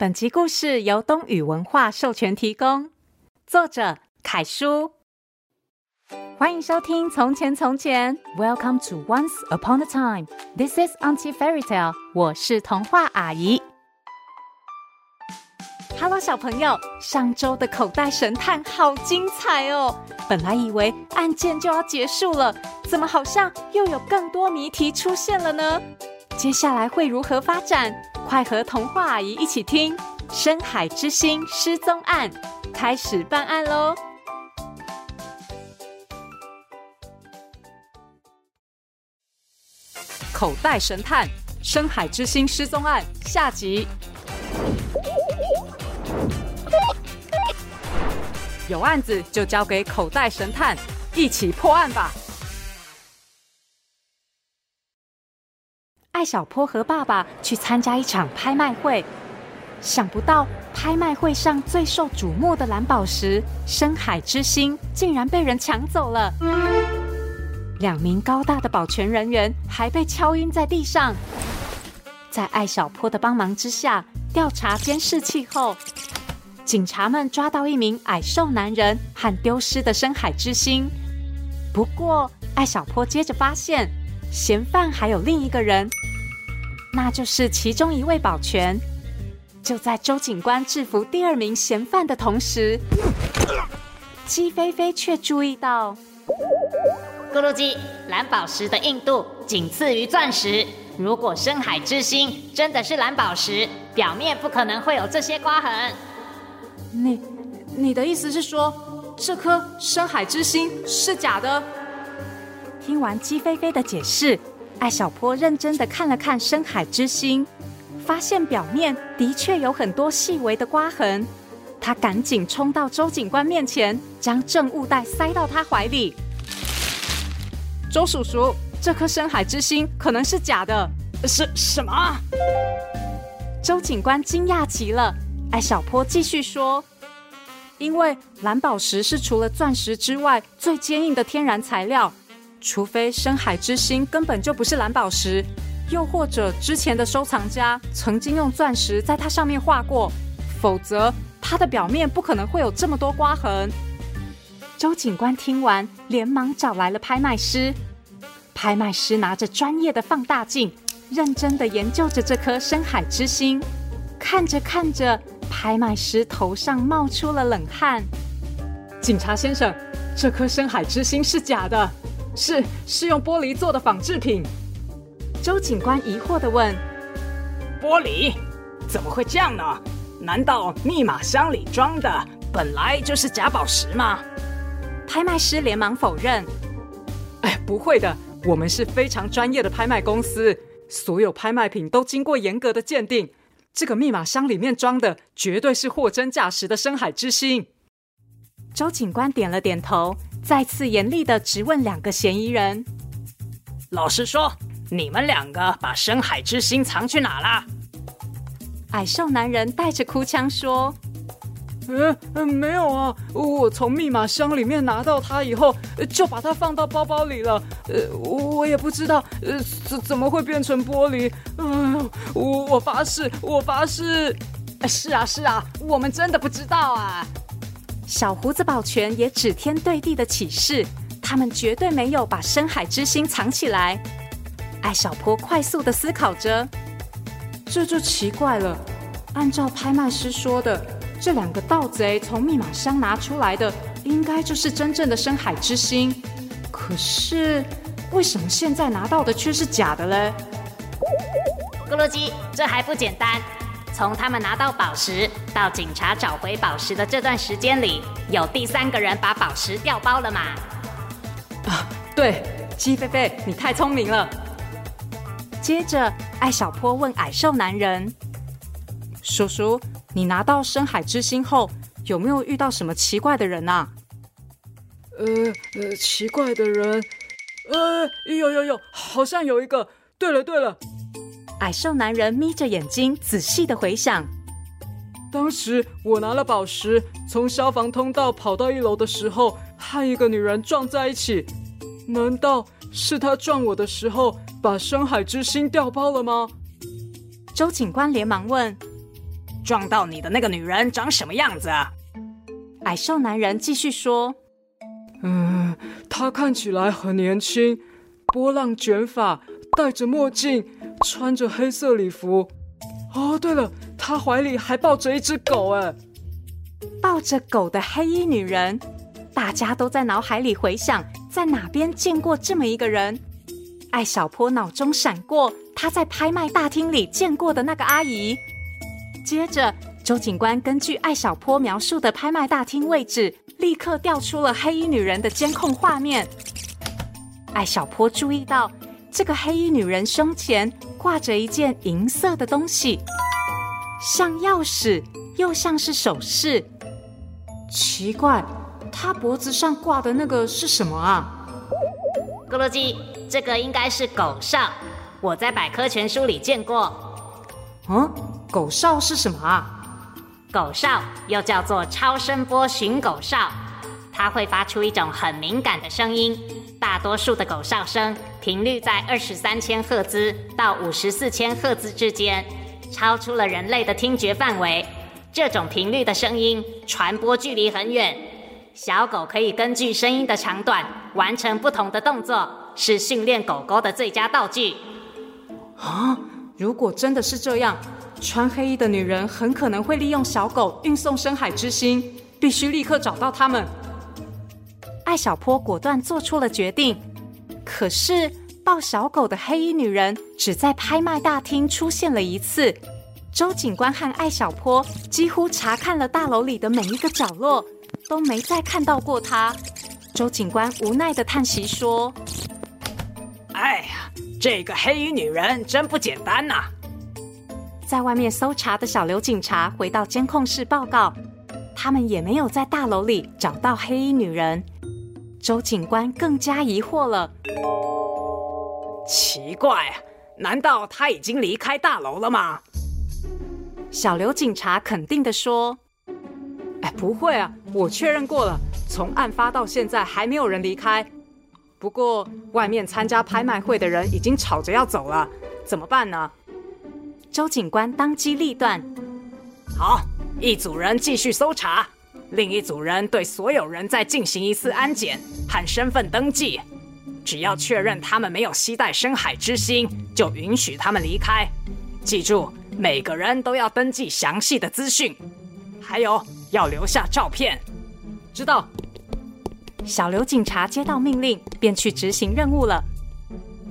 本集故事由东雨文化授权提供，作者凯叔。欢迎收听《从前从前》，Welcome to Once Upon a Time。This is Auntie Fairy Tale。我是童话阿姨。Hello，小朋友，上周的口袋神探好精彩哦！本来以为案件就要结束了，怎么好像又有更多谜题出现了呢？接下来会如何发展？快和童话阿姨一起听《深海之星失踪案》，开始办案喽！口袋神探《深海之星失踪案》下集。有案子就交给口袋神探，一起破案吧！艾小坡和爸爸去参加一场拍卖会，想不到拍卖会上最受瞩目的蓝宝石——深海之星，竟然被人抢走了。两名高大的保全人员还被敲晕在地上。在艾小坡的帮忙之下，调查监视器后，警察们抓到一名矮瘦男人和丢失的深海之星。不过，艾小坡接着发现，嫌犯还有另一个人。那就是其中一位保全。就在周警官制服第二名嫌犯的同时，鸡飞飞却注意到，咕噜鸡，蓝宝石的硬度仅次于钻石。如果深海之心真的是蓝宝石，表面不可能会有这些刮痕。你，你的意思是说，这颗深海之心是假的？听完鸡飞飞的解释。艾小坡认真的看了看深海之星，发现表面的确有很多细微的刮痕。他赶紧冲到周警官面前，将证物袋塞到他怀里。周叔叔，这颗深海之星可能是假的。是什么？周警官惊讶极了。艾小坡继续说：“因为蓝宝石是除了钻石之外最坚硬的天然材料。”除非深海之星根本就不是蓝宝石，又或者之前的收藏家曾经用钻石在它上面画过，否则它的表面不可能会有这么多刮痕。周警官听完，连忙找来了拍卖师。拍卖师拿着专业的放大镜，认真地研究着这颗深海之星。看着看着，拍卖师头上冒出了冷汗。警察先生，这颗深海之星是假的。是是用玻璃做的仿制品。周警官疑惑地问：“玻璃？怎么会这样呢？难道密码箱里装的本来就是假宝石吗？”拍卖师连忙否认：“哎，不会的，我们是非常专业的拍卖公司，所有拍卖品都经过严格的鉴定。这个密码箱里面装的绝对是货真价实的深海之星。”周警官点了点头。再次严厉的质问两个嫌疑人：“老实说，你们两个把深海之心藏去哪了？”矮瘦男人带着哭腔说：“嗯嗯，没有啊，我从密码箱里面拿到它以后，就把它放到包包里了。呃，我也不知道，呃，怎怎么会变成玻璃？嗯，我我发誓，我发誓。是啊是啊，我们真的不知道啊。”小胡子保全也指天对地的起誓，他们绝对没有把深海之星藏起来。艾小坡快速的思考着，这就奇怪了。按照拍卖师说的，这两个盗贼从密码箱拿出来的，应该就是真正的深海之星。可是，为什么现在拿到的却是假的嘞？咕噜鸡，这还不简单。从他们拿到宝石到警察找回宝石的这段时间里，有第三个人把宝石调包了嘛？啊，对，鸡飞飞，你太聪明了。接着，艾小坡问矮瘦男人：“叔叔，你拿到深海之星后，有没有遇到什么奇怪的人啊？”呃呃，奇怪的人，呃，有有有，好像有一个。对了对了。矮瘦男人眯着眼睛，仔细的回想。当时我拿了宝石，从消防通道跑到一楼的时候，和一个女人撞在一起。难道是她撞我的时候，把深海之心掉包了吗？周警官连忙问：“撞到你的那个女人长什么样子啊？矮瘦男人继续说：“嗯，她看起来很年轻，波浪卷发，戴着墨镜，穿着黑色礼服。哦，对了，她怀里还抱着一只狗。哎，抱着狗的黑衣女人，大家都在脑海里回想，在哪边见过这么一个人。艾小坡脑中闪过他在拍卖大厅里见过的那个阿姨，接着。”周警官根据艾小坡描述的拍卖大厅位置，立刻调出了黑衣女人的监控画面。艾小坡注意到，这个黑衣女人胸前挂着一件银色的东西，像钥匙，又像是首饰。奇怪，她脖子上挂的那个是什么啊？咕噜鸡，这个应该是狗哨，我在百科全书里见过。嗯，狗哨是什么啊？狗哨又叫做超声波寻狗哨，它会发出一种很敏感的声音。大多数的狗哨声频率在二十三千赫兹到五十四千赫兹之间，超出了人类的听觉范围。这种频率的声音传播距离很远，小狗可以根据声音的长短完成不同的动作，是训练狗狗的最佳道具。啊，如果真的是这样。穿黑衣的女人很可能会利用小狗运送深海之心，必须立刻找到他们。艾小坡果断做出了决定。可是抱小狗的黑衣女人只在拍卖大厅出现了一次。周警官和艾小坡几乎查看了大楼里的每一个角落，都没再看到过她。周警官无奈的叹息说：“哎呀，这个黑衣女人真不简单呐、啊！”在外面搜查的小刘警察回到监控室报告，他们也没有在大楼里找到黑衣女人。周警官更加疑惑了。奇怪，难道他已经离开大楼了吗？小刘警察肯定的说：“哎，不会啊，我确认过了，从案发到现在还没有人离开。不过外面参加拍卖会的人已经吵着要走了，怎么办呢？”周警官当机立断：“好，一组人继续搜查，另一组人对所有人再进行一次安检和身份登记。只要确认他们没有携带深海之心，就允许他们离开。记住，每个人都要登记详细的资讯，还有要留下照片。知道。”小刘警察接到命令，便去执行任务了。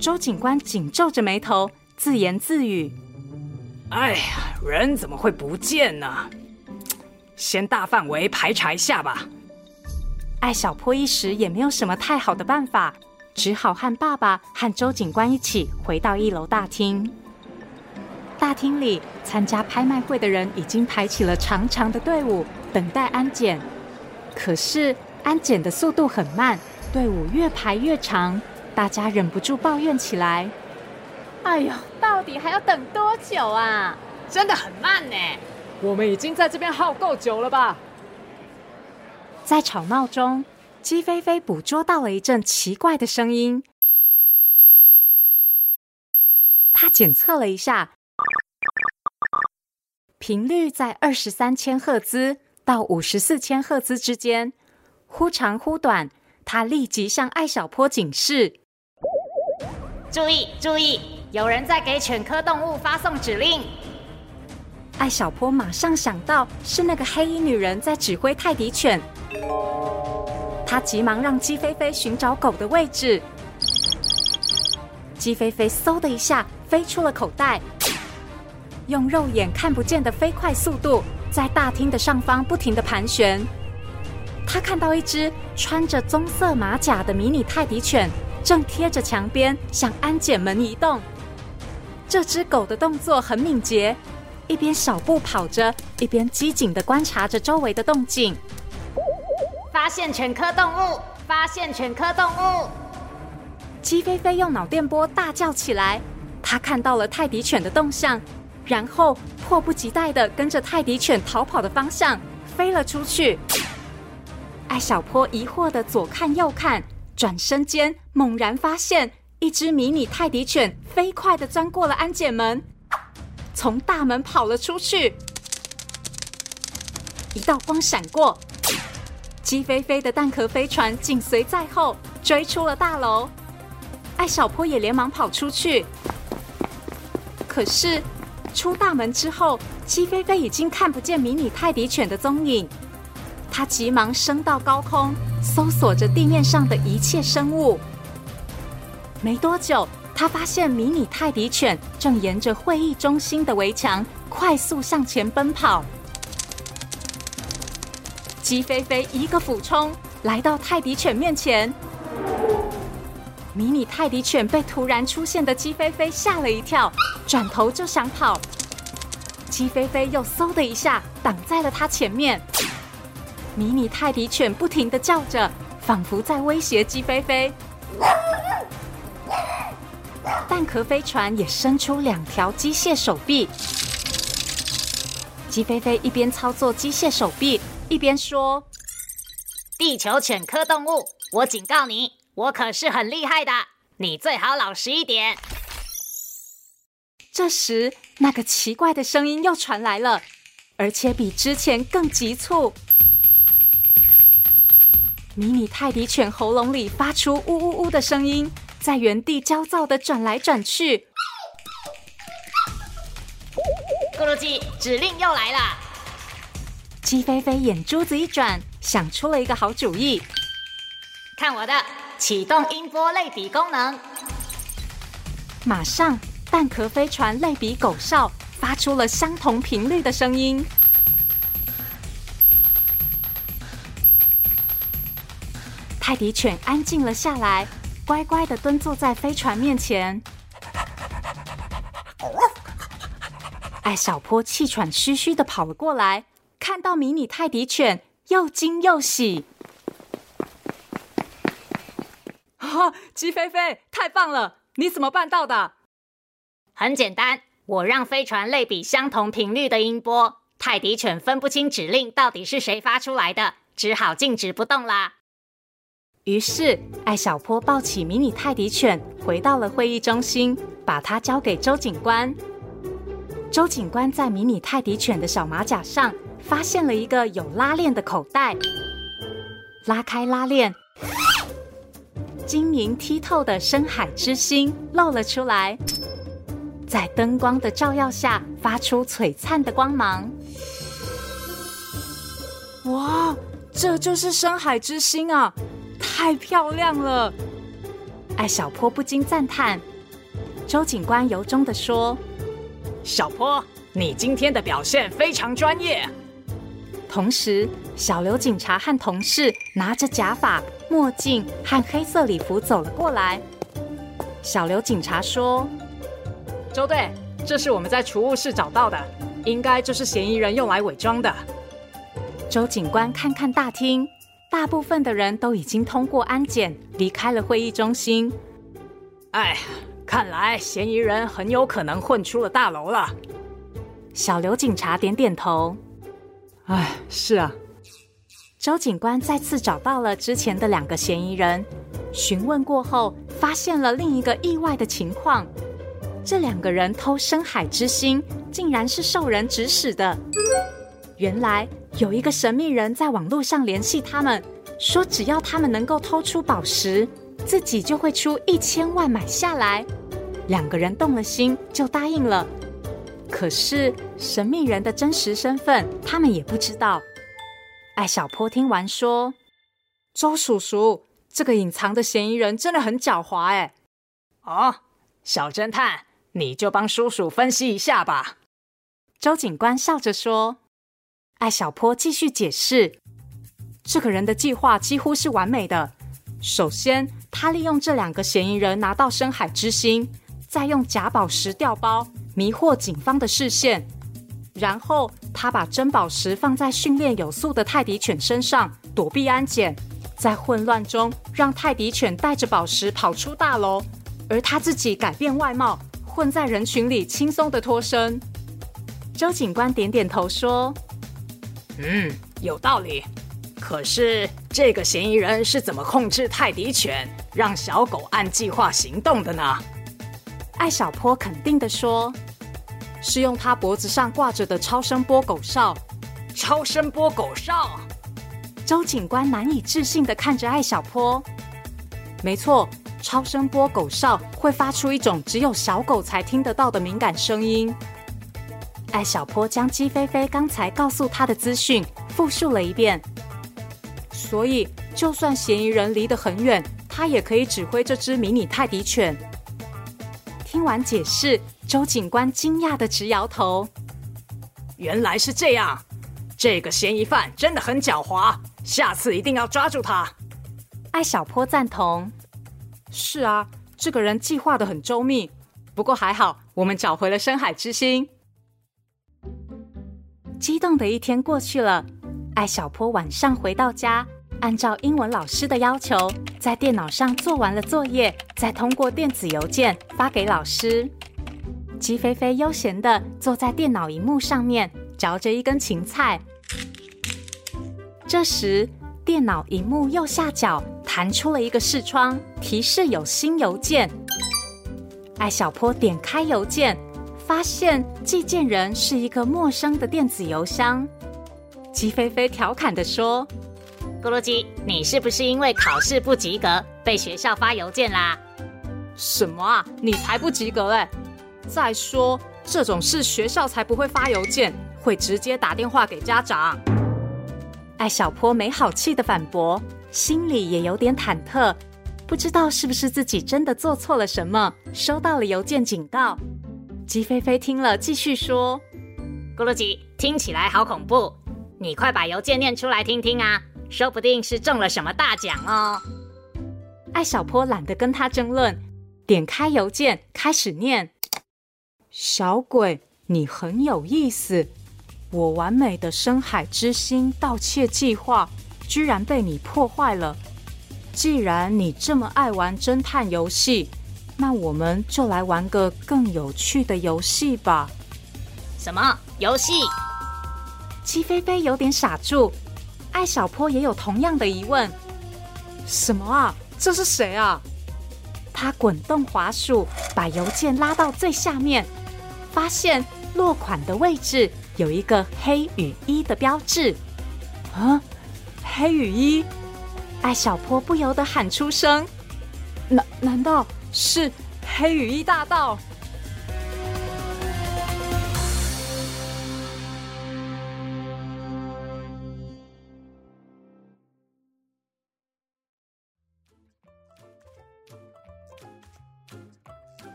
周警官紧皱着眉头，自言自语。哎呀，人怎么会不见呢？先大范围排查一下吧。艾小坡一时也没有什么太好的办法，只好和爸爸和周警官一起回到一楼大厅。大厅里参加拍卖会的人已经排起了长长的队伍，等待安检。可是安检的速度很慢，队伍越排越长，大家忍不住抱怨起来。哎呦，到底还要等多久啊？真的很慢呢。我们已经在这边耗够久了吧？在吵闹中，鸡飞飞捕捉到了一阵奇怪的声音。他检测了一下，频率在二十三千赫兹到五十四千赫兹之间，忽长忽短。他立即向艾小坡警示：注意，注意！有人在给犬科动物发送指令。艾小坡马上想到是那个黑衣女人在指挥泰迪犬，他急忙让鸡飞飞寻找狗的位置。鸡飞飞嗖的一下飞出了口袋，用肉眼看不见的飞快速度在大厅的上方不停地盘旋。他看到一只穿着棕色马甲的迷你泰迪犬正贴着墙边向安检门移动。这只狗的动作很敏捷，一边小步跑着，一边机警地观察着周围的动静。发现犬科动物！发现犬科动物！鸡飞飞用脑电波大叫起来。他看到了泰迪犬的动向，然后迫不及待地跟着泰迪犬逃跑的方向飞了出去。艾小坡疑惑地左看右看，转身间猛然发现。一只迷你泰迪犬飞快地钻过了安检门，从大门跑了出去。一道光闪过，鸡飞飞的蛋壳飞船紧随在后，追出了大楼。艾小坡也连忙跑出去，可是出大门之后，鸡飞飞已经看不见迷你泰迪犬的踪影。他急忙升到高空，搜索着地面上的一切生物。没多久，他发现迷你泰迪犬正沿着会议中心的围墙快速向前奔跑。鸡飞飞一个俯冲，来到泰迪犬面前。迷你泰迪犬被突然出现的鸡飞飞吓了一跳，转头就想跑。鸡飞飞又嗖的一下挡在了它前面。迷你泰迪犬不停地叫着，仿佛在威胁鸡飞飞。蛋壳飞船也伸出两条机械手臂。鸡飞飞一边操作机械手臂。一边说：“地球犬科动物，我警告你，我可是很厉害的，你最好老实一点。”这时，那个奇怪的声音又传来了，而且比之前更急促。迷你泰迪犬喉咙里发出呜呜呜的声音，在原地焦躁的转来转去。咕噜鸡，指令又来了。鸡飞飞眼珠子一转，想出了一个好主意。看我的，启动音波类比功能。马上，蛋壳飞船类比狗哨发出了相同频率的声音。泰迪犬安静了下来，乖乖的蹲坐在飞船面前。艾小坡气喘吁吁的跑了过来。看到迷你泰迪犬，又惊又喜。哈、哦，鸡飞飞，太棒了！你怎么办到的？很简单，我让飞船类比相同频率的音波，泰迪犬分不清指令到底是谁发出来的，只好静止不动啦。于是，艾小坡抱起迷你泰迪犬，回到了会议中心，把它交给周警官。周警官在迷你泰迪犬的小马甲上。发现了一个有拉链的口袋，拉开拉链，晶莹剔透的深海之星露了出来，在灯光的照耀下发出璀璨的光芒。哇，这就是深海之星啊！太漂亮了！艾小坡不禁赞叹。周警官由衷的说：“小坡，你今天的表现非常专业。”同时，小刘警察和同事拿着假发、墨镜和黑色礼服走了过来。小刘警察说：“周队，这是我们在储物室找到的，应该就是嫌疑人用来伪装的。”周警官看看大厅，大部分的人都已经通过安检，离开了会议中心。哎，看来嫌疑人很有可能混出了大楼了。小刘警察点点头。哎，是啊。周警官再次找到了之前的两个嫌疑人，询问过后，发现了另一个意外的情况：这两个人偷深海之心，竟然是受人指使的。原来有一个神秘人在网络上联系他们，说只要他们能够偷出宝石，自己就会出一千万买下来。两个人动了心，就答应了。可是神秘人的真实身份，他们也不知道。艾小坡听完说：“周叔叔，这个隐藏的嫌疑人真的很狡猾哎。”哦，小侦探，你就帮叔叔分析一下吧。周警官笑着说。艾小坡继续解释：“这个人的计划几乎是完美的。首先，他利用这两个嫌疑人拿到深海之心，再用假宝石调包。”迷惑警方的视线，然后他把真宝石放在训练有素的泰迪犬身上，躲避安检，在混乱中让泰迪犬带着宝石跑出大楼，而他自己改变外貌，混在人群里轻松的脱身。周警官点点头说：“嗯，有道理。可是这个嫌疑人是怎么控制泰迪犬，让小狗按计划行动的呢？”艾小坡肯定地说。是用他脖子上挂着的超声波狗哨，超声波狗哨。周警官难以置信地看着艾小坡。没错，超声波狗哨会发出一种只有小狗才听得到的敏感声音。艾小坡将姬飞飞刚才告诉他的资讯复述了一遍，所以就算嫌疑人离得很远，他也可以指挥这只迷你泰迪犬。听完解释，周警官惊讶的直摇头。原来是这样，这个嫌疑犯真的很狡猾。下次一定要抓住他。艾小坡赞同。是啊，这个人计划的很周密。不过还好，我们找回了深海之星。激动的一天过去了，艾小坡晚上回到家，按照英文老师的要求，在电脑上做完了作业，再通过电子邮件发给老师。鸡飞飞悠闲地坐在电脑荧幕上面，嚼着一根芹菜。这时，电脑荧幕右下角弹出了一个视窗，提示有新邮件。艾小坡点开邮件，发现寄件人是一个陌生的电子邮箱。鸡飞飞调侃地说：“咕噜鸡，你是不是因为考试不及格被学校发邮件啦？”“什么啊，你才不及格嘞！再说这种事，学校才不会发邮件，会直接打电话给家长。”艾小坡没好气的反驳，心里也有点忐忑，不知道是不是自己真的做错了什么，收到了邮件警告。鸡飞飞听了，继续说：“咕噜鸡，听起来好恐怖，你快把邮件念出来听听啊，说不定是中了什么大奖哦。”艾小坡懒得跟他争论，点开邮件开始念：“小鬼，你很有意思。”我完美的深海之心盗窃计划居然被你破坏了。既然你这么爱玩侦探游戏，那我们就来玩个更有趣的游戏吧。什么游戏？鸡飞飞有点傻住，艾小坡也有同样的疑问。什么啊？这是谁啊？他滚动滑鼠，把邮件拉到最下面，发现落款的位置。有一个黑雨衣的标志，啊，黑雨衣！艾小坡不由得喊出声：“难难道是黑羽衣大盗？”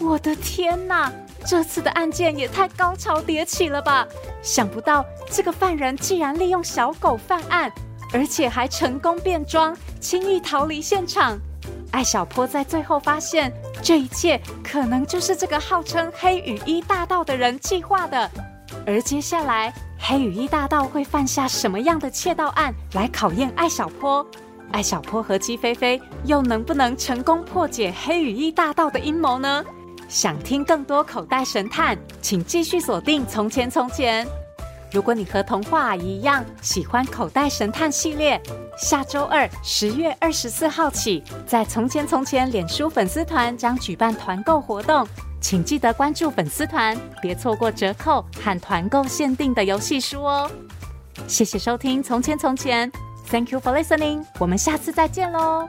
我的天哪！这次的案件也太高潮迭起了吧！想不到这个犯人竟然利用小狗犯案，而且还成功变装，轻易逃离现场。艾小坡在最后发现，这一切可能就是这个号称黑羽衣大盗的人计划的。而接下来，黑羽衣大盗会犯下什么样的窃盗案来考验艾小坡？艾小坡和姬飞飞又能不能成功破解黑羽衣大盗的阴谋呢？想听更多口袋神探，请继续锁定《从前从前》。如果你和童话一样喜欢口袋神探系列，下周二十月二十四号起，在《从前从前》脸书粉丝团将举办团购活动，请记得关注粉丝团，别错过折扣和团购限定的游戏书哦。谢谢收听《从前从前》，Thank you for listening，我们下次再见喽。